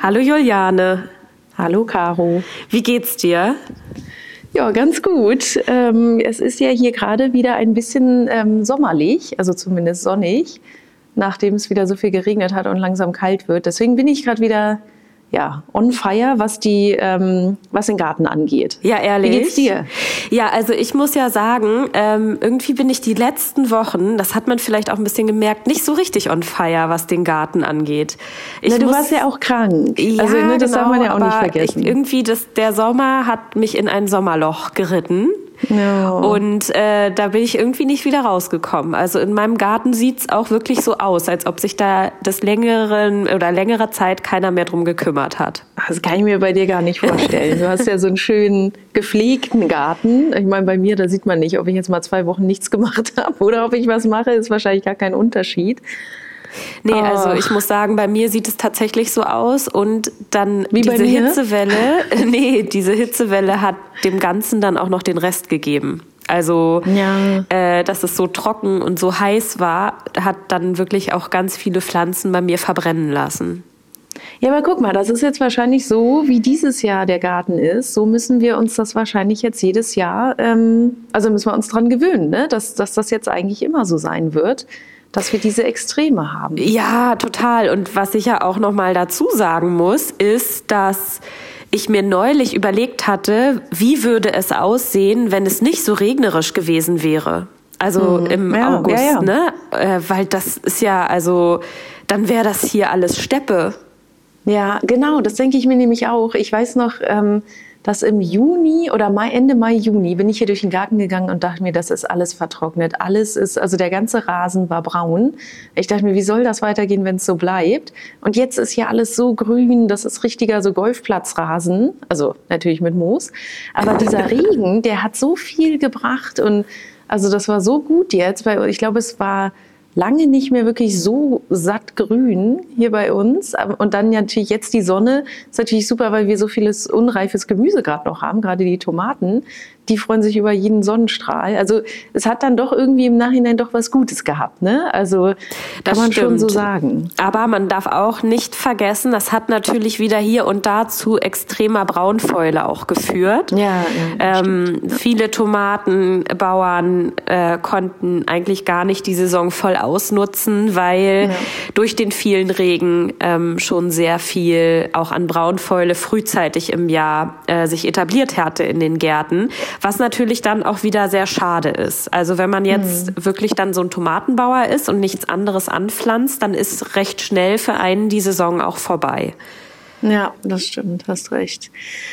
Hallo Juliane. Hallo Caro. Wie geht's dir? Ja, ganz gut. Ähm, es ist ja hier gerade wieder ein bisschen ähm, sommerlich, also zumindest sonnig, nachdem es wieder so viel geregnet hat und langsam kalt wird. Deswegen bin ich gerade wieder ja, on fire, was die, ähm, was den Garten angeht. Ja, ehrlich. Wie geht's dir? Ja, also ich muss ja sagen, ähm, irgendwie bin ich die letzten Wochen, das hat man vielleicht auch ein bisschen gemerkt, nicht so richtig on fire, was den Garten angeht. Ich Na, du muss, warst ja auch krank. Ja, also ne, das genau, darf man ja auch nicht vergessen. Ich, irgendwie, das, der Sommer hat mich in ein Sommerloch geritten. No. Und äh, da bin ich irgendwie nicht wieder rausgekommen. Also in meinem Garten sieht's auch wirklich so aus, als ob sich da das längeren oder längere Zeit keiner mehr drum gekümmert hat. Das kann ich mir bei dir gar nicht vorstellen. Du hast ja so einen schönen gepflegten Garten. Ich meine, bei mir, da sieht man nicht, ob ich jetzt mal zwei Wochen nichts gemacht habe oder ob ich was mache, ist wahrscheinlich gar kein Unterschied. Nee, oh. also ich muss sagen, bei mir sieht es tatsächlich so aus und dann Wie diese Hitzewelle, nee, diese Hitzewelle hat dem Ganzen dann auch noch den Rest gegeben. Also, ja. äh, dass es so trocken und so heiß war, hat dann wirklich auch ganz viele Pflanzen bei mir verbrennen lassen. Ja, aber guck mal, das ist jetzt wahrscheinlich so, wie dieses Jahr der Garten ist. So müssen wir uns das wahrscheinlich jetzt jedes Jahr, ähm, also müssen wir uns dran gewöhnen, ne? dass, dass das jetzt eigentlich immer so sein wird dass wir diese Extreme haben. Ja, total. Und was ich ja auch noch mal dazu sagen muss, ist, dass ich mir neulich überlegt hatte, wie würde es aussehen, wenn es nicht so regnerisch gewesen wäre. Also mhm. im ja, August, ja, ja. ne? Äh, weil das ist ja, also dann wäre das hier alles Steppe. Ja, genau, das denke ich mir nämlich auch. Ich weiß noch, ähm, dass im Juni oder Mai, Ende Mai, Juni bin ich hier durch den Garten gegangen und dachte mir, das ist alles vertrocknet. Alles ist, also der ganze Rasen war braun. Ich dachte mir, wie soll das weitergehen, wenn es so bleibt? Und jetzt ist ja alles so grün, das ist richtiger so Golfplatzrasen. Also natürlich mit Moos. Aber dieser Regen, der hat so viel gebracht und also das war so gut jetzt, weil ich glaube, es war lange nicht mehr wirklich so satt grün hier bei uns. Und dann natürlich jetzt die Sonne. Ist natürlich super, weil wir so vieles unreifes Gemüse gerade noch haben, gerade die Tomaten die freuen sich über jeden Sonnenstrahl. Also es hat dann doch irgendwie im Nachhinein doch was Gutes gehabt, ne? Also das kann man stimmt. schon so sagen. Aber man darf auch nicht vergessen, das hat natürlich wieder hier und da zu extremer Braunfäule auch geführt. Ja, ja ähm, viele Tomatenbauern äh, konnten eigentlich gar nicht die Saison voll ausnutzen, weil ja. durch den vielen Regen ähm, schon sehr viel auch an Braunfäule frühzeitig im Jahr äh, sich etabliert hatte in den Gärten was natürlich dann auch wieder sehr schade ist. Also wenn man jetzt mhm. wirklich dann so ein Tomatenbauer ist und nichts anderes anpflanzt, dann ist recht schnell für einen die Saison auch vorbei. Ja, das stimmt, hast recht.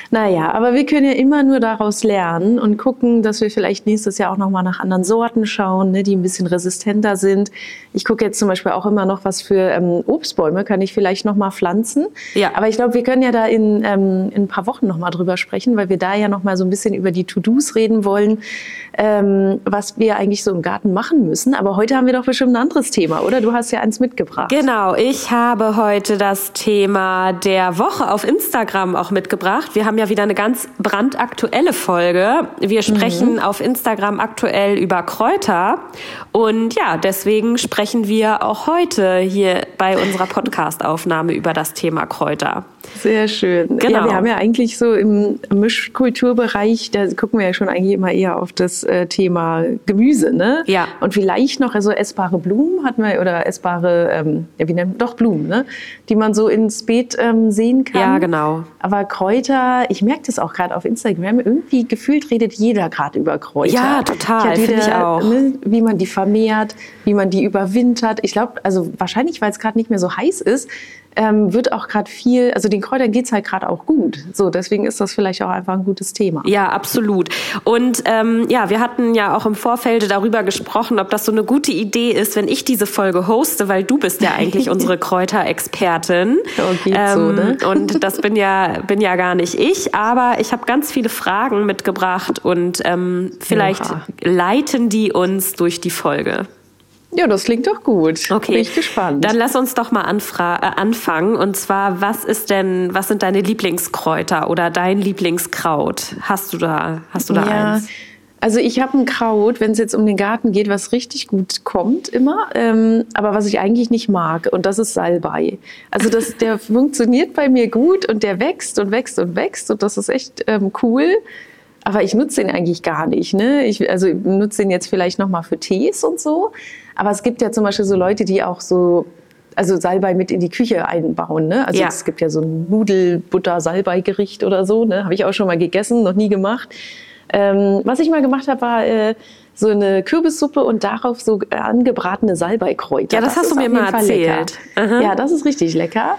Naja, aber wir können ja immer nur daraus lernen und gucken, dass wir vielleicht nächstes Jahr auch nochmal nach anderen Sorten schauen, ne, die ein bisschen resistenter sind. Ich gucke jetzt zum Beispiel auch immer noch, was für ähm, Obstbäume kann ich vielleicht nochmal pflanzen. Ja. Aber ich glaube, wir können ja da in, ähm, in ein paar Wochen nochmal drüber sprechen, weil wir da ja nochmal so ein bisschen über die To-Dos reden wollen, ähm, was wir eigentlich so im Garten machen müssen. Aber heute haben wir doch bestimmt ein anderes Thema, oder? Du hast ja eins mitgebracht. Genau, ich habe heute das Thema der Woche auf Instagram auch mitgebracht. Wir haben ja wieder eine ganz brandaktuelle Folge. Wir sprechen mhm. auf Instagram aktuell über Kräuter. Und ja, deswegen sprechen wir auch heute hier bei unserer Podcast-Aufnahme über das Thema Kräuter. Sehr schön. Genau. Ja, wir haben ja eigentlich so im Mischkulturbereich, da gucken wir ja schon eigentlich immer eher auf das äh, Thema Gemüse, ne? Ja. Und vielleicht noch also essbare Blumen hatten wir oder essbare, ähm, ja, wie nennt doch Blumen, ne? Die man so ins Beet ähm, sehen kann. Ja, genau. Aber Kräuter, ich merke das auch gerade auf Instagram, irgendwie gefühlt redet jeder gerade über Kräuter. Ja, total, finde ich auch. Ne, wie man die vermehrt, wie man die überwintert. Ich glaube, also wahrscheinlich, weil es gerade nicht mehr so heiß ist, ähm, wird auch gerade viel, also den Kräutern geht es halt gerade auch gut. So, deswegen ist das vielleicht auch einfach ein gutes Thema. Ja, absolut. Und ähm, ja, wir hatten ja auch im Vorfeld darüber gesprochen, ob das so eine gute Idee ist, wenn ich diese Folge hoste, weil du bist ja eigentlich unsere Kräuterexpertin. Oh, ähm, so, ne? Und das bin ja, bin ja gar nicht ich, aber ich habe ganz viele Fragen mitgebracht und ähm, vielleicht Oha. leiten die uns durch die Folge. Ja, das klingt doch gut. Okay. Bin ich gespannt. Dann lass uns doch mal anfra äh, anfangen. Und zwar, was ist denn, was sind deine Lieblingskräuter oder dein Lieblingskraut? Hast du da, hast du da ja. eins? Also ich habe ein Kraut, wenn es jetzt um den Garten geht, was richtig gut kommt immer, ähm, aber was ich eigentlich nicht mag und das ist Salbei. Also das, der funktioniert bei mir gut und der wächst und wächst und wächst und das ist echt ähm, cool. Aber ich nutze den eigentlich gar nicht. Ne? Ich, also ich nutze den jetzt vielleicht noch mal für Tees und so. Aber es gibt ja zum Beispiel so Leute, die auch so also Salbei mit in die Küche einbauen. Ne? Also ja. es gibt ja so ein Nudel-Butter-Salbei-Gericht oder so. Ne? Habe ich auch schon mal gegessen, noch nie gemacht. Ähm, was ich mal gemacht habe, war äh, so eine Kürbissuppe und darauf so angebratene Salbeikräuter. Ja, das, das hast du mir mal erzählt. Ja, das ist richtig lecker.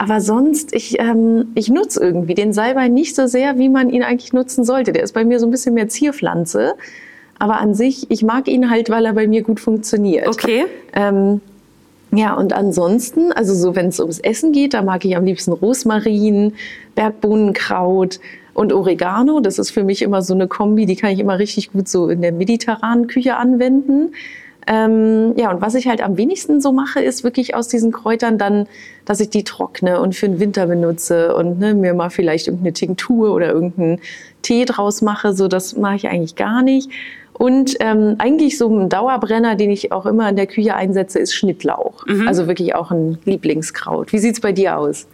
Aber sonst, ich, ähm, ich nutze irgendwie den Salbei nicht so sehr, wie man ihn eigentlich nutzen sollte. Der ist bei mir so ein bisschen mehr Zierpflanze. Aber an sich, ich mag ihn halt, weil er bei mir gut funktioniert. Okay. Ähm, ja, und ansonsten, also so wenn es ums Essen geht, da mag ich am liebsten Rosmarin, Bergbohnenkraut und Oregano. Das ist für mich immer so eine Kombi, die kann ich immer richtig gut so in der mediterranen Küche anwenden. Ähm, ja, und was ich halt am wenigsten so mache, ist wirklich aus diesen Kräutern dann, dass ich die trockne und für den Winter benutze und ne, mir mal vielleicht irgendeine Tinktur oder irgendeinen Tee draus mache. So, das mache ich eigentlich gar nicht. Und ähm, eigentlich so ein Dauerbrenner, den ich auch immer in der Küche einsetze, ist Schnittlauch. Mhm. Also wirklich auch ein Lieblingskraut. Wie sieht's bei dir aus?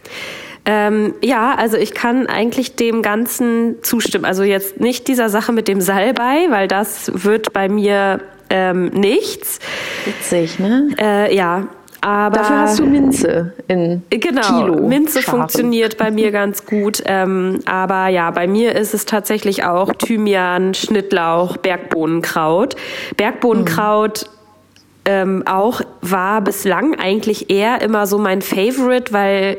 Ähm, ja, also ich kann eigentlich dem Ganzen zustimmen. Also jetzt nicht dieser Sache mit dem Salbei, weil das wird bei mir ähm, nichts. Witzig, ne? Äh, ja, aber Dafür hast du Minze in genau, Kilo. Minze Scharen. funktioniert bei mir ganz gut. Ähm, aber ja, bei mir ist es tatsächlich auch Thymian, Schnittlauch, Bergbohnenkraut. Bergbohnenkraut mhm. ähm, auch war bislang eigentlich eher immer so mein Favorite, weil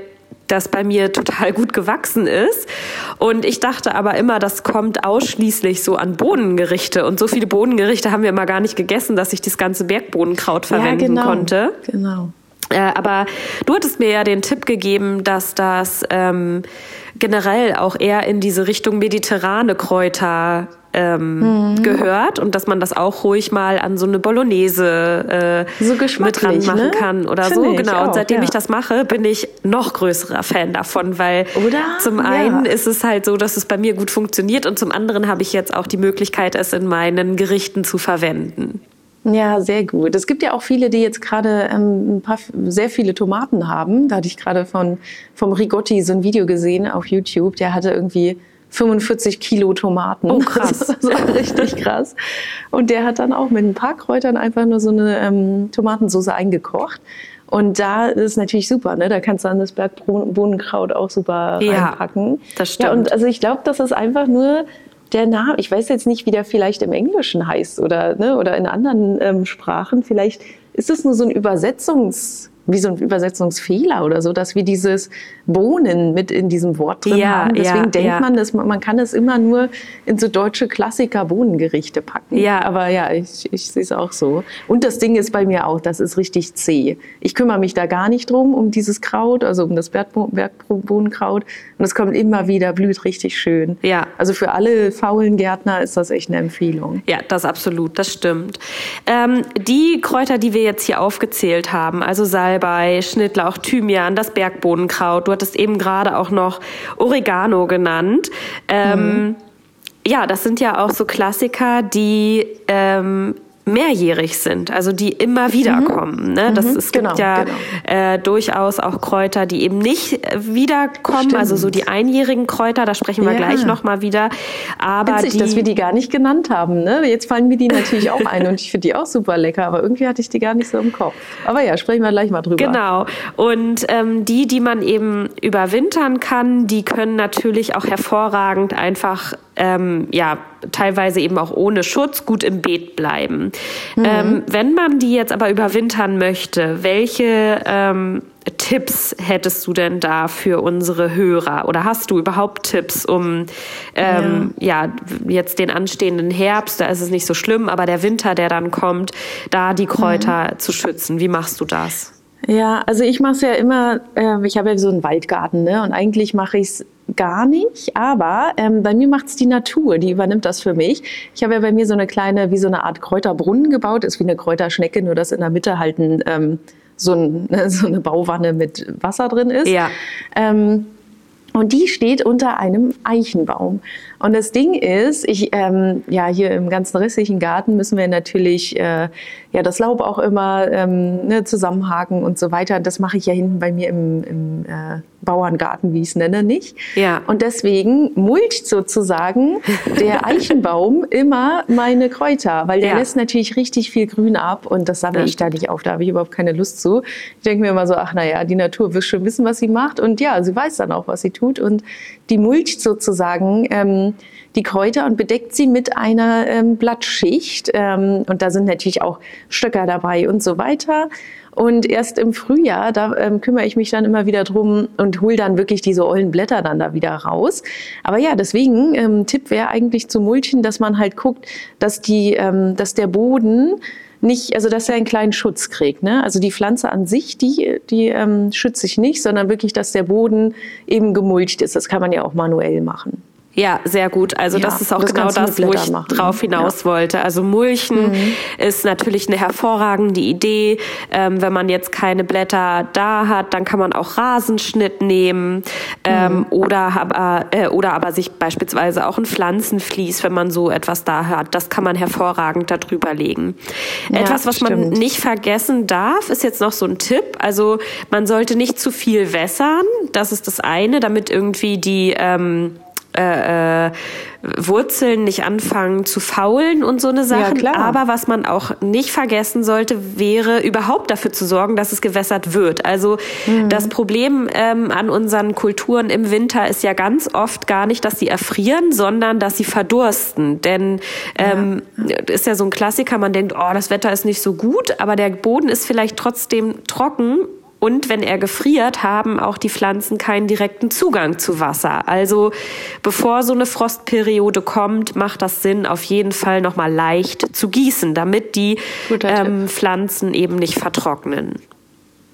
das bei mir total gut gewachsen ist. Und ich dachte aber immer, das kommt ausschließlich so an Bohnengerichte. Und so viele Bohnengerichte haben wir immer gar nicht gegessen, dass ich das ganze Bergbohnenkraut verwenden ja, genau. konnte. Genau. Äh, aber du hattest mir ja den Tipp gegeben, dass das ähm, generell auch eher in diese Richtung mediterrane Kräuter ähm, mhm. gehört und dass man das auch ruhig mal an so eine Bolognese äh, so mit dran machen ne? kann oder Find so. Genau. Auch, und seitdem ja. ich das mache, bin ich noch größerer Fan davon, weil oder? zum einen ja. ist es halt so, dass es bei mir gut funktioniert und zum anderen habe ich jetzt auch die Möglichkeit, es in meinen Gerichten zu verwenden. Ja, sehr gut. Es gibt ja auch viele, die jetzt gerade ähm, ein paar, sehr viele Tomaten haben. Da hatte ich gerade von vom Rigotti so ein Video gesehen auf YouTube. Der hatte irgendwie 45 Kilo Tomaten. Oh, krass. Das war richtig krass. Und der hat dann auch mit ein paar Kräutern einfach nur so eine ähm, Tomatensauce eingekocht. Und da ist natürlich super, ne? Da kannst du dann das Bergbohnenkraut auch super ja, reinpacken. Das stimmt. Ja, und also ich glaube, das ist einfach nur der Name. Ich weiß jetzt nicht, wie der vielleicht im Englischen heißt oder, ne, oder in anderen ähm, Sprachen. Vielleicht ist es nur so ein Übersetzungs- wie so ein Übersetzungsfehler oder so, dass wir dieses Bohnen mit in diesem Wort drin ja, haben. Deswegen ja, denkt ja. man, dass man, man kann es immer nur in so deutsche Klassiker Bohnengerichte packen. Ja. Aber ja, ich, ich sehe es auch so. Und das Ding ist bei mir auch, das ist richtig zäh. Ich kümmere mich da gar nicht drum, um dieses Kraut, also um das Bergbohnenkraut. Und es kommt immer wieder, blüht richtig schön. Ja. Also für alle faulen Gärtner ist das echt eine Empfehlung. Ja, das absolut, das stimmt. Ähm, die Kräuter, die wir jetzt hier aufgezählt haben, also Salz, Salbei, Schnittlauch, Thymian, das Bergbohnenkraut. Du hattest eben gerade auch noch Oregano genannt. Ähm, mhm. Ja, das sind ja auch so Klassiker, die ähm, mehrjährig sind, also die immer wieder mhm. kommen. Ne? Das, mhm. Es gibt genau, ja genau. Äh, durchaus auch Kräuter, die eben nicht wiederkommen, Stimmt. also so die einjährigen Kräuter, da sprechen wir ja. gleich nochmal wieder. Aber Witzig, die, dass wir die gar nicht genannt haben. Ne? Jetzt fallen mir die natürlich auch ein und ich finde die auch super lecker, aber irgendwie hatte ich die gar nicht so im Kopf. Aber ja, sprechen wir gleich mal drüber. Genau. Und ähm, die, die man eben überwintern kann, die können natürlich auch hervorragend einfach ähm, ja teilweise eben auch ohne Schutz gut im Beet bleiben. Mhm. Ähm, wenn man die jetzt aber überwintern möchte, welche ähm, Tipps hättest du denn da für unsere Hörer? Oder hast du überhaupt Tipps, um ähm, ja. ja. jetzt den anstehenden Herbst, da ist es nicht so schlimm, aber der Winter, der dann kommt, da die Kräuter mhm. zu schützen? Wie machst du das? Ja, also ich mache es ja immer, äh, ich habe ja so einen Waldgarten, ne? Und eigentlich mache ich es gar nicht, aber ähm, bei mir macht es die Natur, die übernimmt das für mich. Ich habe ja bei mir so eine kleine, wie so eine Art Kräuterbrunnen gebaut, ist wie eine Kräuterschnecke, nur dass in der Mitte halt ein, ähm, so, ein, so, eine Bauwanne mit Wasser drin ist. Ja. Ähm, Und die steht unter einem Eichenbaum. Und das Ding ist, ich, ähm, ja, hier im ganzen restlichen Garten müssen wir natürlich äh, ja das Laub auch immer ähm, ne, zusammenhaken und so weiter. Das mache ich ja hinten bei mir im, im äh, Bauerngarten, wie ich es nenne, nicht. Ja. Und deswegen mulcht sozusagen der Eichenbaum immer meine Kräuter, weil der ja. lässt natürlich richtig viel Grün ab und das sammle ich da nicht auf. Da habe ich überhaupt keine Lust zu. Ich denke mir immer so, ach naja, die Natur wird schon wissen, was sie macht. Und ja, sie weiß dann auch, was sie tut. Und die mulcht sozusagen ähm, die Kräuter und bedeckt sie mit einer ähm, Blattschicht. Ähm, und da sind natürlich auch Stöcker dabei und so weiter. Und erst im Frühjahr, da ähm, kümmere ich mich dann immer wieder drum und hole dann wirklich diese ollen Blätter dann da wieder raus. Aber ja, deswegen, ähm, Tipp wäre eigentlich zu mulchen, dass man halt guckt, dass die, ähm, dass der Boden nicht, also dass er einen kleinen Schutz kriegt. Ne? Also die Pflanze an sich, die, die ähm, schütze ich nicht, sondern wirklich, dass der Boden eben gemulcht ist. Das kann man ja auch manuell machen. Ja, sehr gut. Also ja, das ist auch das genau das, wo ich machen. drauf hinaus ja. wollte. Also Mulchen mhm. ist natürlich eine hervorragende Idee. Ähm, wenn man jetzt keine Blätter da hat, dann kann man auch Rasenschnitt nehmen ähm, mhm. oder, aber, äh, oder aber sich beispielsweise auch ein Pflanzenvlies, wenn man so etwas da hat. Das kann man hervorragend darüber legen. Ja, etwas, was stimmt. man nicht vergessen darf, ist jetzt noch so ein Tipp. Also man sollte nicht zu viel wässern. Das ist das eine, damit irgendwie die ähm, äh, äh, Wurzeln nicht anfangen zu faulen und so eine Sache. Ja, Aber was man auch nicht vergessen sollte, wäre überhaupt dafür zu sorgen, dass es gewässert wird. Also mhm. das Problem ähm, an unseren Kulturen im Winter ist ja ganz oft gar nicht, dass sie erfrieren, sondern dass sie verdursten. Denn ähm, ja. ist ja so ein Klassiker, man denkt, oh, das Wetter ist nicht so gut, aber der Boden ist vielleicht trotzdem trocken und wenn er gefriert, haben auch die Pflanzen keinen direkten Zugang zu Wasser. Also bevor so eine Frostperiode kommt, macht das Sinn, auf jeden Fall nochmal leicht zu gießen, damit die ähm, Pflanzen eben nicht vertrocknen.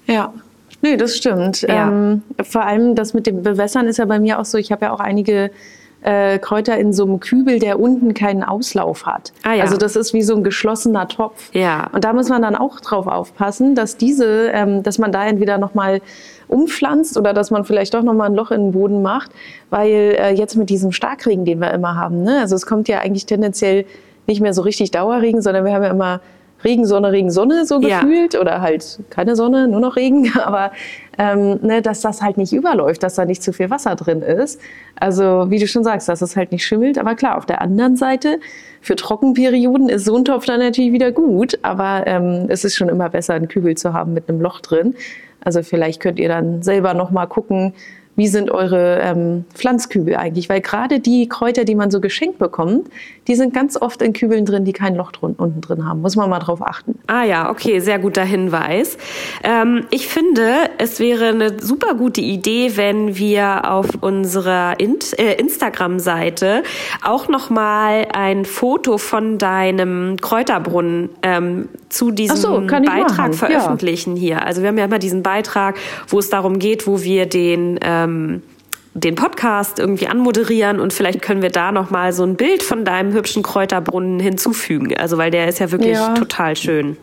Ja, nee, das stimmt. Ja. Ähm, vor allem das mit dem Bewässern ist ja bei mir auch so, ich habe ja auch einige äh, Kräuter in so einem Kübel, der unten keinen Auslauf hat. Ah, ja. Also das ist wie so ein geschlossener Topf. Ja. Und da muss man dann auch drauf aufpassen, dass diese, ähm, dass man da entweder nochmal umpflanzt oder dass man vielleicht doch nochmal ein Loch in den Boden macht, weil äh, jetzt mit diesem Starkregen, den wir immer haben, ne? also es kommt ja eigentlich tendenziell nicht mehr so richtig Dauerregen, sondern wir haben ja immer Regen, Sonne, Regen, Sonne so gefühlt ja. oder halt keine Sonne, nur noch Regen, aber ähm, ne, dass das halt nicht überläuft, dass da nicht zu viel Wasser drin ist. Also wie du schon sagst, dass es halt nicht schimmelt. Aber klar, auf der anderen Seite, für Trockenperioden ist so ein Topf dann natürlich wieder gut, aber ähm, es ist schon immer besser, einen Kübel zu haben mit einem Loch drin. Also vielleicht könnt ihr dann selber noch mal gucken, wie sind eure ähm, Pflanzkübel eigentlich? Weil gerade die Kräuter, die man so geschenkt bekommt, die sind ganz oft in Kübeln drin, die kein Loch drin, unten drin haben. Muss man mal drauf achten. Ah ja, okay, sehr guter Hinweis. Ähm, ich finde, es wäre eine super gute Idee, wenn wir auf unserer In äh, Instagram-Seite auch noch mal ein Foto von deinem Kräuterbrunnen ähm, zu diesem so, Beitrag machen. veröffentlichen ja. hier. Also wir haben ja immer diesen Beitrag, wo es darum geht, wo wir den ähm, den Podcast irgendwie anmoderieren und vielleicht können wir da noch mal so ein Bild von deinem hübschen Kräuterbrunnen hinzufügen. Also weil der ist ja wirklich ja. total schön.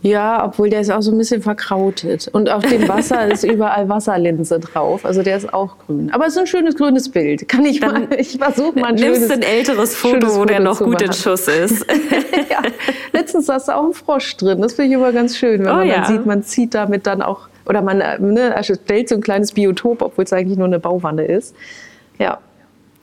Ja, obwohl der ist auch so ein bisschen verkrautet. Und auf dem Wasser ist überall Wasserlinse drauf. Also der ist auch grün. Aber es ist ein schönes grünes Bild. Kann ich Dann mal, ich versuche mal ein nimmst schönes, ein älteres Foto, wo der noch gut machen. in Schuss ist. ja. Letztens saß da auch ein Frosch drin. Das finde ich immer ganz schön, wenn oh, man ja. dann sieht, man zieht damit dann auch oder man ne, erstellt so ein kleines Biotop, obwohl es eigentlich nur eine Bauwanne ist. Ja.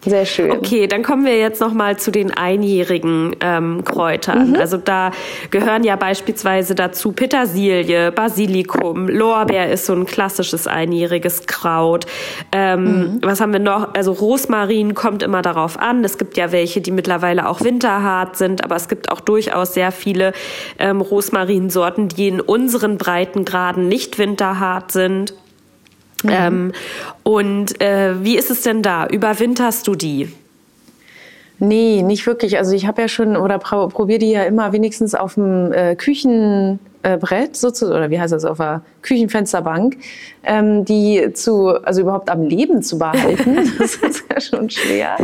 Sehr schön. Okay, dann kommen wir jetzt noch mal zu den einjährigen ähm, Kräutern. Mhm. Also da gehören ja beispielsweise dazu Petersilie, Basilikum, Lorbeer ist so ein klassisches einjähriges Kraut. Ähm, mhm. Was haben wir noch? Also Rosmarin kommt immer darauf an. Es gibt ja welche, die mittlerweile auch winterhart sind, aber es gibt auch durchaus sehr viele ähm, Rosmarinsorten, die in unseren Breitengraden nicht winterhart sind. Mhm. Ähm, und äh, wie ist es denn da? Überwinterst du die? Nee, nicht wirklich. Also ich habe ja schon oder probiere die ja immer wenigstens auf dem äh, Küchen Brett sozusagen, oder wie heißt das, auf der Küchenfensterbank, ähm, die zu, also überhaupt am Leben zu behalten. das ist ja schon schwer.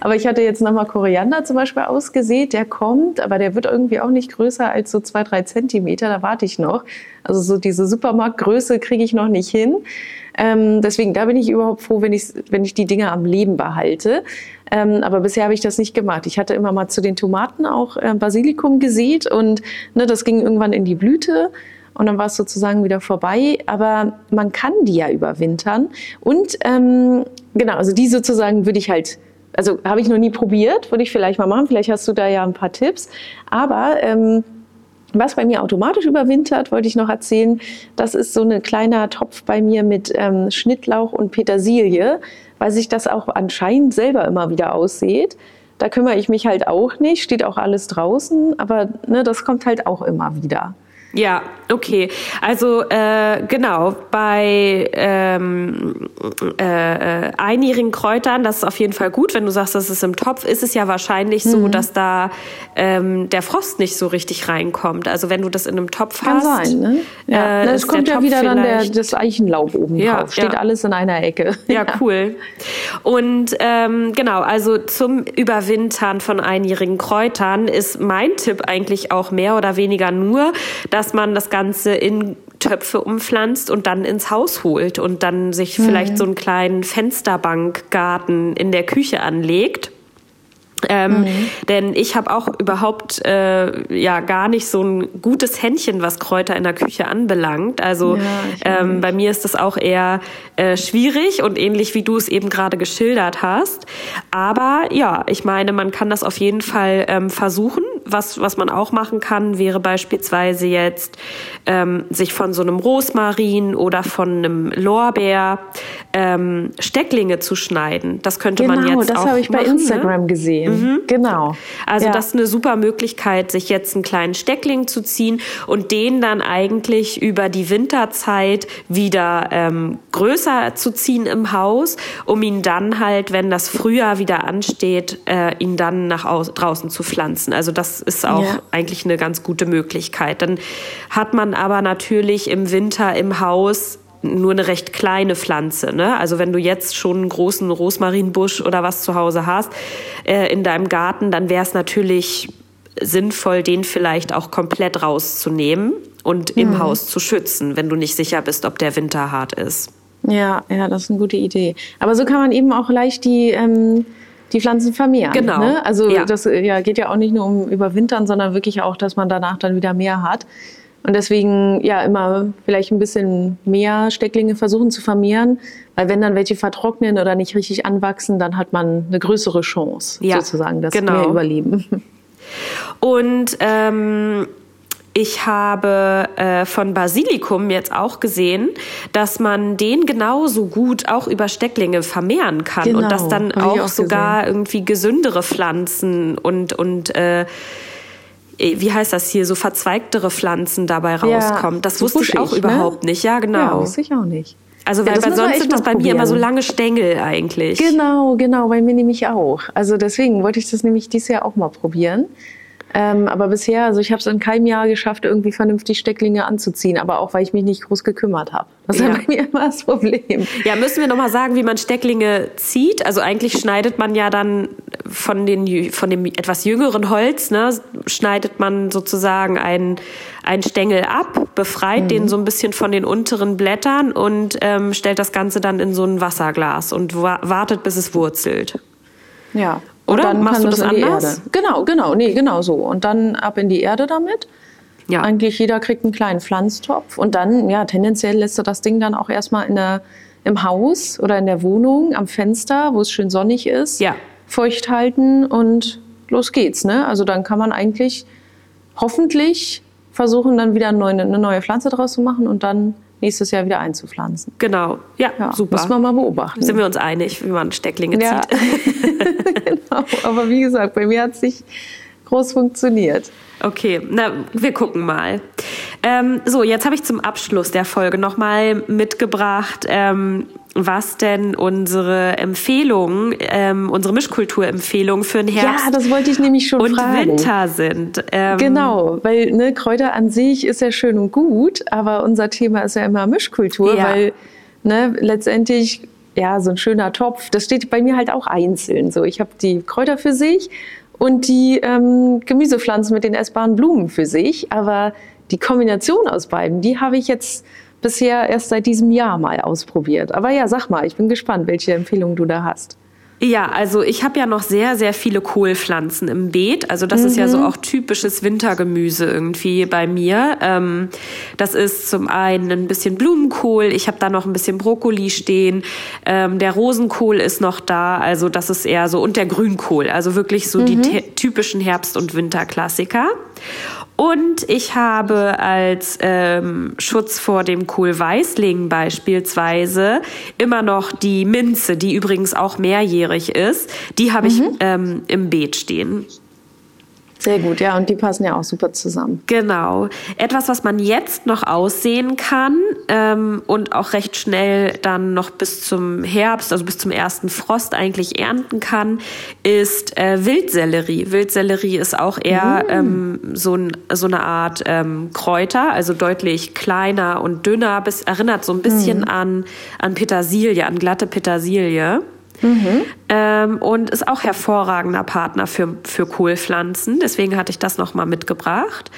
Aber ich hatte jetzt nochmal Koriander zum Beispiel ausgesät, der kommt, aber der wird irgendwie auch nicht größer als so zwei, drei Zentimeter, da warte ich noch. Also so diese Supermarktgröße kriege ich noch nicht hin. Ähm, deswegen, da bin ich überhaupt froh, wenn ich, wenn ich die Dinge am Leben behalte. Ähm, aber bisher habe ich das nicht gemacht. Ich hatte immer mal zu den Tomaten auch äh, Basilikum gesät und ne, das ging irgendwann in die Blüte. Und dann war es sozusagen wieder vorbei. Aber man kann die ja überwintern. Und ähm, genau, also die sozusagen würde ich halt also habe ich noch nie probiert, würde ich vielleicht mal machen. Vielleicht hast du da ja ein paar Tipps. Aber ähm, was bei mir automatisch überwintert, wollte ich noch erzählen, das ist so ein kleiner Topf bei mir mit ähm, Schnittlauch und Petersilie, weil sich das auch anscheinend selber immer wieder aussieht. Da kümmere ich mich halt auch nicht, steht auch alles draußen, aber ne, das kommt halt auch immer wieder. Ja, okay. Also äh, genau, bei ähm, äh, einjährigen Kräutern, das ist auf jeden Fall gut. Wenn du sagst, das ist im Topf, ist es ja wahrscheinlich mhm. so, dass da ähm, der Frost nicht so richtig reinkommt. Also wenn du das in einem Topf Kann hast. sein, ne? Ja. Äh, es kommt ja wieder dann der, das Eichenlaub oben ja, drauf. Steht ja. alles in einer Ecke. Ja, cool. Und ähm, genau, also zum Überwintern von einjährigen Kräutern ist mein Tipp eigentlich auch mehr oder weniger nur, dass dass man das Ganze in Töpfe umpflanzt und dann ins Haus holt und dann sich mhm. vielleicht so einen kleinen Fensterbankgarten in der Küche anlegt ähm, mhm. Denn ich habe auch überhaupt äh, ja gar nicht so ein gutes Händchen, was Kräuter in der Küche anbelangt. Also ja, ähm, bei mir ist das auch eher äh, schwierig und ähnlich wie du es eben gerade geschildert hast. Aber ja, ich meine, man kann das auf jeden Fall ähm, versuchen. Was, was man auch machen kann, wäre beispielsweise jetzt ähm, sich von so einem Rosmarin oder von einem Lorbeer ähm, Stecklinge zu schneiden. Das könnte genau, man jetzt auch Genau, das habe ich bei machen, ne? Instagram ne? gesehen. Mhm. Genau. Also ja. das ist eine super Möglichkeit, sich jetzt einen kleinen Steckling zu ziehen und den dann eigentlich über die Winterzeit wieder ähm, größer zu ziehen im Haus, um ihn dann halt, wenn das Frühjahr wieder ansteht, äh, ihn dann nach draußen zu pflanzen. Also das ist auch ja. eigentlich eine ganz gute Möglichkeit. Dann hat man aber natürlich im Winter im Haus nur eine recht kleine Pflanze. Ne? Also wenn du jetzt schon einen großen Rosmarinbusch oder was zu Hause hast äh, in deinem Garten, dann wäre es natürlich sinnvoll, den vielleicht auch komplett rauszunehmen und im mhm. Haus zu schützen, wenn du nicht sicher bist, ob der Winter hart ist. Ja, ja, das ist eine gute Idee. Aber so kann man eben auch leicht die ähm die Pflanzen vermehren. Genau. Ne? Also ja. das ja, geht ja auch nicht nur um Überwintern, sondern wirklich auch, dass man danach dann wieder mehr hat. Und deswegen ja immer vielleicht ein bisschen mehr Stecklinge versuchen zu vermehren, weil wenn dann welche vertrocknen oder nicht richtig anwachsen, dann hat man eine größere Chance ja, sozusagen, dass genau. mehr überleben. Und ähm, ich habe äh, von Basilikum jetzt auch gesehen, dass man den genauso gut auch über Stecklinge vermehren kann genau, und dass dann auch, auch, sogar gesehen. irgendwie gesündere Pflanzen und und äh, äh, wie heißt das hier, so verzweigtere Pflanzen dabei rauskommen. Ja, das wusste ich auch ne? überhaupt nicht. Ja, genau. Ja, wusste ich auch nicht. Also weil, ja, sonst sind das bei probieren. mir immer so lange Stängel eigentlich. Genau, genau, bei mir nämlich auch. Also deswegen wollte ich das nämlich dieses Jahr auch mal probieren. Ähm, aber bisher, also ich habe es in keinem Jahr geschafft, irgendwie vernünftig Stecklinge anzuziehen, aber auch weil ich mich nicht groß gekümmert habe. Das ist ja. bei mir immer das Problem. Ja, müssen wir nochmal sagen, wie man Stecklinge zieht? Also eigentlich schneidet man ja dann von, den, von dem etwas jüngeren Holz, ne, schneidet man sozusagen einen, einen Stängel ab, befreit mhm. den so ein bisschen von den unteren Blättern und ähm, stellt das Ganze dann in so ein Wasserglas und wa wartet, bis es wurzelt. Ja. Oder dann machst du das anders? Genau, genau, nee, genau so. Und dann ab in die Erde damit. Ja. Eigentlich jeder kriegt einen kleinen Pflanztopf und dann, ja, tendenziell lässt du das Ding dann auch erstmal in der, im Haus oder in der Wohnung am Fenster, wo es schön sonnig ist, ja. feucht halten und los geht's. Ne? Also dann kann man eigentlich hoffentlich versuchen, dann wieder eine neue, eine neue Pflanze draus zu machen und dann nächstes Jahr wieder einzupflanzen. Genau, ja, ja super. Müssen wir mal beobachten. Sind wir uns einig, wie man Stecklinge ja. zieht. genau, aber wie gesagt, bei mir hat es nicht groß funktioniert. Okay, na, wir gucken mal. Ähm, so, jetzt habe ich zum Abschluss der Folge nochmal mitgebracht ähm, was denn unsere Empfehlungen, ähm, unsere Mischkulturempfehlungen für den Herbst ja, das wollte ich nämlich schon und fragen. Winter sind. Ähm, genau, weil ne, Kräuter an sich ist ja schön und gut, aber unser Thema ist ja immer Mischkultur, ja. weil ne, letztendlich ja so ein schöner Topf, das steht bei mir halt auch einzeln. So, ich habe die Kräuter für sich und die ähm, Gemüsepflanzen mit den essbaren Blumen für sich, aber die Kombination aus beiden, die habe ich jetzt bisher erst seit diesem Jahr mal ausprobiert. Aber ja, sag mal, ich bin gespannt, welche Empfehlungen du da hast. Ja, also ich habe ja noch sehr, sehr viele Kohlpflanzen im Beet. Also das mhm. ist ja so mhm. auch typisches Wintergemüse irgendwie bei mir. Ähm, das ist zum einen ein bisschen Blumenkohl. Ich habe da noch ein bisschen Brokkoli stehen. Ähm, der Rosenkohl ist noch da. Also das ist eher so und der Grünkohl. Also wirklich so mhm. die typischen Herbst- und Winterklassiker. Und ich habe als ähm, Schutz vor dem Kohlweißling beispielsweise immer noch die Minze, die übrigens auch mehrjährig ist. Die habe mhm. ich ähm, im Beet stehen. Sehr gut, ja, und die passen ja auch super zusammen. Genau. Etwas, was man jetzt noch aussehen kann ähm, und auch recht schnell dann noch bis zum Herbst, also bis zum ersten Frost eigentlich ernten kann, ist äh, Wildsellerie. Wildsellerie ist auch eher mm. ähm, so, ein, so eine Art ähm, Kräuter, also deutlich kleiner und dünner, bis, erinnert so ein bisschen mm. an, an Petersilie, an glatte Petersilie. Mhm. Ähm, und ist auch hervorragender Partner für, für Kohlpflanzen. Deswegen hatte ich das nochmal mitgebracht.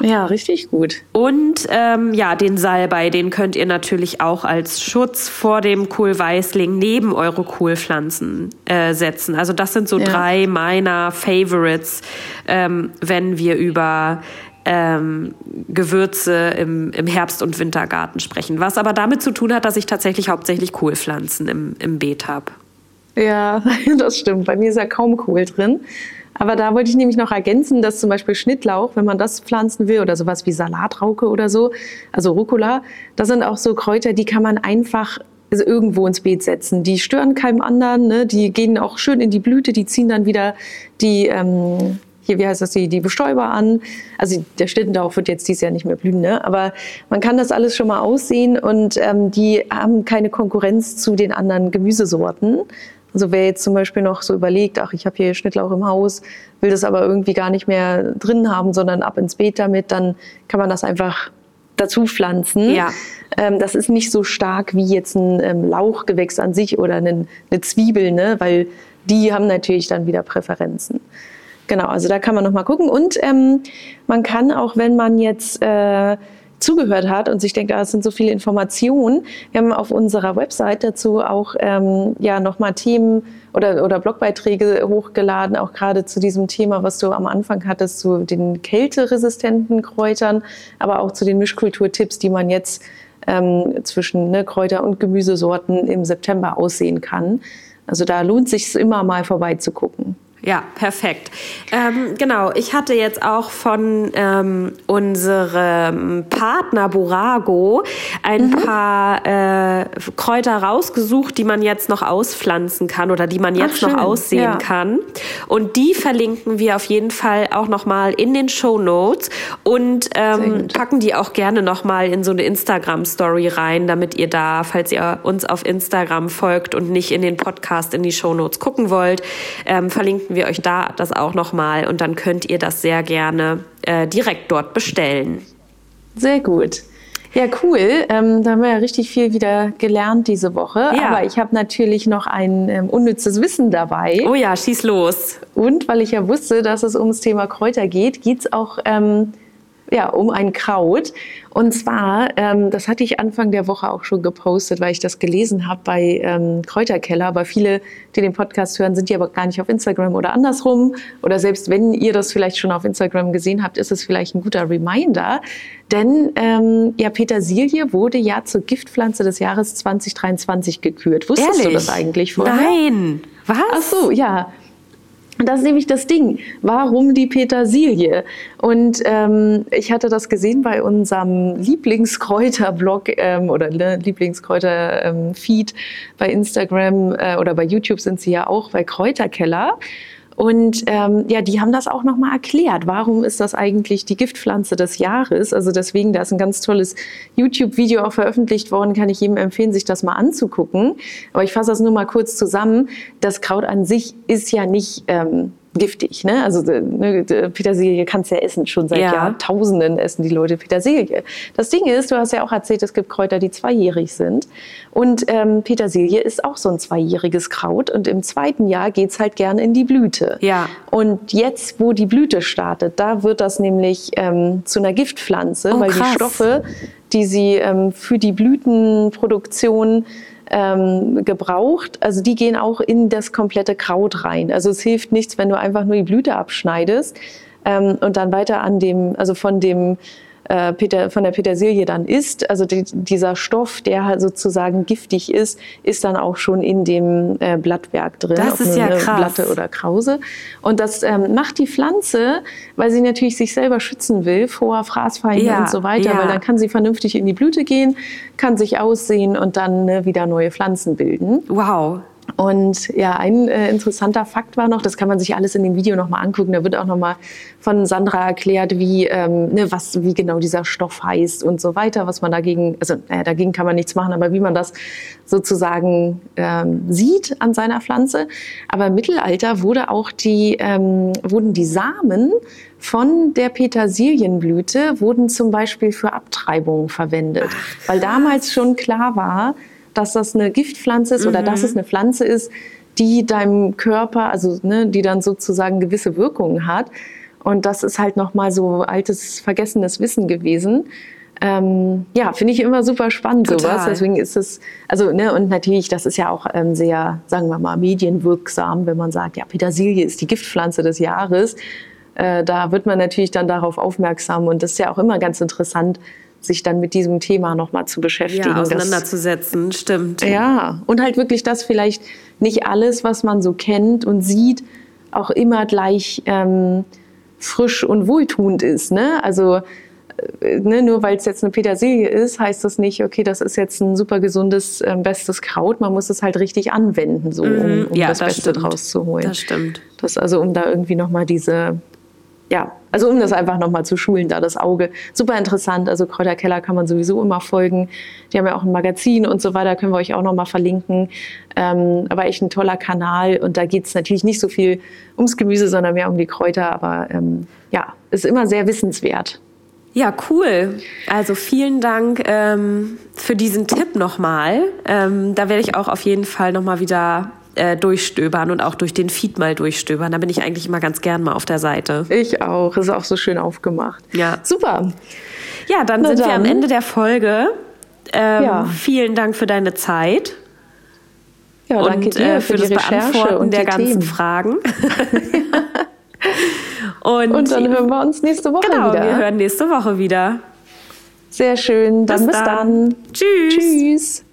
Ja, richtig gut. Und ähm, ja, den Salbei, den könnt ihr natürlich auch als Schutz vor dem Kohlweißling neben eure Kohlpflanzen äh, setzen. Also das sind so ja. drei meiner Favorites, ähm, wenn wir über ähm, Gewürze im, im Herbst- und Wintergarten sprechen. Was aber damit zu tun hat, dass ich tatsächlich hauptsächlich Kohlpflanzen im, im Beet habe. Ja, das stimmt. Bei mir ist ja kaum Kohl drin. Aber da wollte ich nämlich noch ergänzen, dass zum Beispiel Schnittlauch, wenn man das pflanzen will oder sowas wie Salatrauke oder so, also Rucola, das sind auch so Kräuter, die kann man einfach irgendwo ins Beet setzen. Die stören keinem anderen, ne? die gehen auch schön in die Blüte, die ziehen dann wieder die, ähm, hier, wie heißt das, die, die Bestäuber an. Also der Schnittendauch wird jetzt dieses Jahr nicht mehr blühen, ne? aber man kann das alles schon mal aussehen und ähm, die haben keine Konkurrenz zu den anderen Gemüsesorten. Also wer jetzt zum Beispiel noch so überlegt, ach, ich habe hier Schnittlauch im Haus, will das aber irgendwie gar nicht mehr drin haben, sondern ab ins Beet damit, dann kann man das einfach dazu pflanzen. Ja. Ähm, das ist nicht so stark wie jetzt ein ähm, Lauchgewächs an sich oder eine, eine Zwiebel, ne? weil die haben natürlich dann wieder Präferenzen. Genau, also da kann man noch mal gucken. Und ähm, man kann auch, wenn man jetzt äh, zugehört hat und sich denkt, ah, es sind so viele Informationen. Wir haben auf unserer Website dazu auch ähm, ja nochmal Themen oder, oder Blogbeiträge hochgeladen, auch gerade zu diesem Thema, was du am Anfang hattest, zu den kälteresistenten Kräutern, aber auch zu den Mischkulturtipps, die man jetzt ähm, zwischen ne, Kräuter- und Gemüsesorten im September aussehen kann. Also da lohnt sich immer mal vorbeizugucken. Ja, perfekt. Ähm, genau, ich hatte jetzt auch von ähm, unserem Partner Burago ein mhm. paar äh, Kräuter rausgesucht, die man jetzt noch auspflanzen kann oder die man jetzt Ach, noch aussehen ja. kann. Und die verlinken wir auf jeden Fall auch nochmal in den Show Notes und ähm, packen die auch gerne nochmal in so eine Instagram-Story rein, damit ihr da, falls ihr uns auf Instagram folgt und nicht in den Podcast in die Show Notes gucken wollt, ähm, verlinken wir euch da das auch nochmal und dann könnt ihr das sehr gerne äh, direkt dort bestellen. Sehr gut. Ja, cool. Ähm, da haben wir ja richtig viel wieder gelernt diese Woche. Ja. Aber ich habe natürlich noch ein ähm, unnützes Wissen dabei. Oh ja, schieß los. Und weil ich ja wusste, dass es ums Thema Kräuter geht, geht es auch ähm, ja, um ein Kraut. Und zwar, ähm, das hatte ich Anfang der Woche auch schon gepostet, weil ich das gelesen habe bei ähm, Kräuterkeller. Aber viele, die den Podcast hören, sind ja aber gar nicht auf Instagram oder andersrum. Oder selbst wenn ihr das vielleicht schon auf Instagram gesehen habt, ist es vielleicht ein guter Reminder. Denn ähm, ja, Petersilie wurde ja zur Giftpflanze des Jahres 2023 gekürt. Wusstest Ehrlich? du das eigentlich vorher? Nein. Was? Ach so, ja. Das ist nämlich das Ding. Warum die Petersilie? Und ähm, ich hatte das gesehen bei unserem Lieblingskräuter-Blog ähm, oder ne, Lieblingskräuter-Feed bei Instagram äh, oder bei YouTube sind sie ja auch bei Kräuterkeller. Und ähm, ja, die haben das auch nochmal erklärt. Warum ist das eigentlich die Giftpflanze des Jahres? Also deswegen, da ist ein ganz tolles YouTube-Video auch veröffentlicht worden, kann ich jedem empfehlen, sich das mal anzugucken. Aber ich fasse das nur mal kurz zusammen. Das Kraut an sich ist ja nicht ähm, giftig. Ne? Also ne, Petersilie kannst du ja essen, schon seit ja. Jahrtausenden essen die Leute Petersilie. Das Ding ist, du hast ja auch erzählt, es gibt Kräuter, die zweijährig sind. Und ähm, Petersilie ist auch so ein zweijähriges Kraut. Und im zweiten Jahr geht's halt gerne in die Blüte. Ja. Und jetzt, wo die Blüte startet, da wird das nämlich ähm, zu einer Giftpflanze, oh, weil krass. die Stoffe, die sie ähm, für die Blütenproduktion ähm, gebraucht. Also die gehen auch in das komplette Kraut rein. Also es hilft nichts, wenn du einfach nur die Blüte abschneidest ähm, und dann weiter an dem, also von dem äh, Peter, von der Petersilie dann isst, also die, dieser Stoff, der halt sozusagen giftig ist, ist dann auch schon in dem äh, Blattwerk drin. Das ist ja krass. Blatte oder Krause. Und das ähm, macht die Pflanze, weil sie natürlich sich selber schützen will vor Fraßfeinden ja, und so weiter, ja. weil dann kann sie vernünftig in die Blüte gehen, kann sich aussehen und dann ne, wieder neue Pflanzen bilden. Wow. Und ja, ein äh, interessanter Fakt war noch, das kann man sich alles in dem Video nochmal angucken, da wird auch nochmal von Sandra erklärt, wie, ähm, ne, was, wie genau dieser Stoff heißt und so weiter, was man dagegen, also äh, dagegen kann man nichts machen, aber wie man das sozusagen ähm, sieht an seiner Pflanze. Aber im Mittelalter wurde auch die, ähm, wurden die Samen von der Petersilienblüte wurden zum Beispiel für Abtreibungen verwendet, Ach, weil damals schon klar war, dass das eine Giftpflanze ist mhm. oder dass es eine Pflanze ist, die deinem Körper, also ne, die dann sozusagen gewisse Wirkungen hat. Und das ist halt nochmal so altes, vergessenes Wissen gewesen. Ähm, ja, finde ich immer super spannend Total. sowas. Deswegen ist es, also, ne, und natürlich, das ist ja auch ähm, sehr, sagen wir mal, medienwirksam, wenn man sagt, ja, Petersilie ist die Giftpflanze des Jahres. Äh, da wird man natürlich dann darauf aufmerksam und das ist ja auch immer ganz interessant, sich dann mit diesem Thema nochmal zu beschäftigen. Ja, auseinanderzusetzen, das, stimmt. Ja, und halt wirklich das vielleicht nicht alles, was man so kennt und sieht, auch immer gleich ähm, frisch und wohltuend ist. Ne? Also äh, ne, nur weil es jetzt eine Petersilie ist, heißt das nicht, okay, das ist jetzt ein super gesundes, äh, bestes Kraut. Man muss es halt richtig anwenden, so, um, mhm. um ja, das, das, Beste stimmt. draus zu holen. Das stimmt. Das also, um da irgendwie nochmal diese ja, also um das einfach nochmal zu schulen, da das Auge. Super interessant. Also Kräuterkeller kann man sowieso immer folgen. Die haben ja auch ein Magazin und so weiter, können wir euch auch nochmal verlinken. Ähm, aber echt ein toller Kanal. Und da geht es natürlich nicht so viel ums Gemüse, sondern mehr um die Kräuter. Aber ähm, ja, ist immer sehr wissenswert. Ja, cool. Also vielen Dank ähm, für diesen Tipp nochmal. Ähm, da werde ich auch auf jeden Fall nochmal wieder äh, durchstöbern und auch durch den Feed mal durchstöbern. Da bin ich eigentlich immer ganz gern mal auf der Seite. Ich auch. Ist auch so schön aufgemacht. Ja. Super. Ja, dann Na sind dann. wir am Ende der Folge. Ähm, ja. Vielen Dank für deine Zeit. Ja, danke und, dir äh, für, für das Recherche Beantworten der ganzen Themen. Fragen. und, und, dann hören wir uns nächste Woche genau, wieder. Wir hören nächste Woche wieder. Sehr schön. Dann bis, bis dann. dann. Tschüss. Tschüss.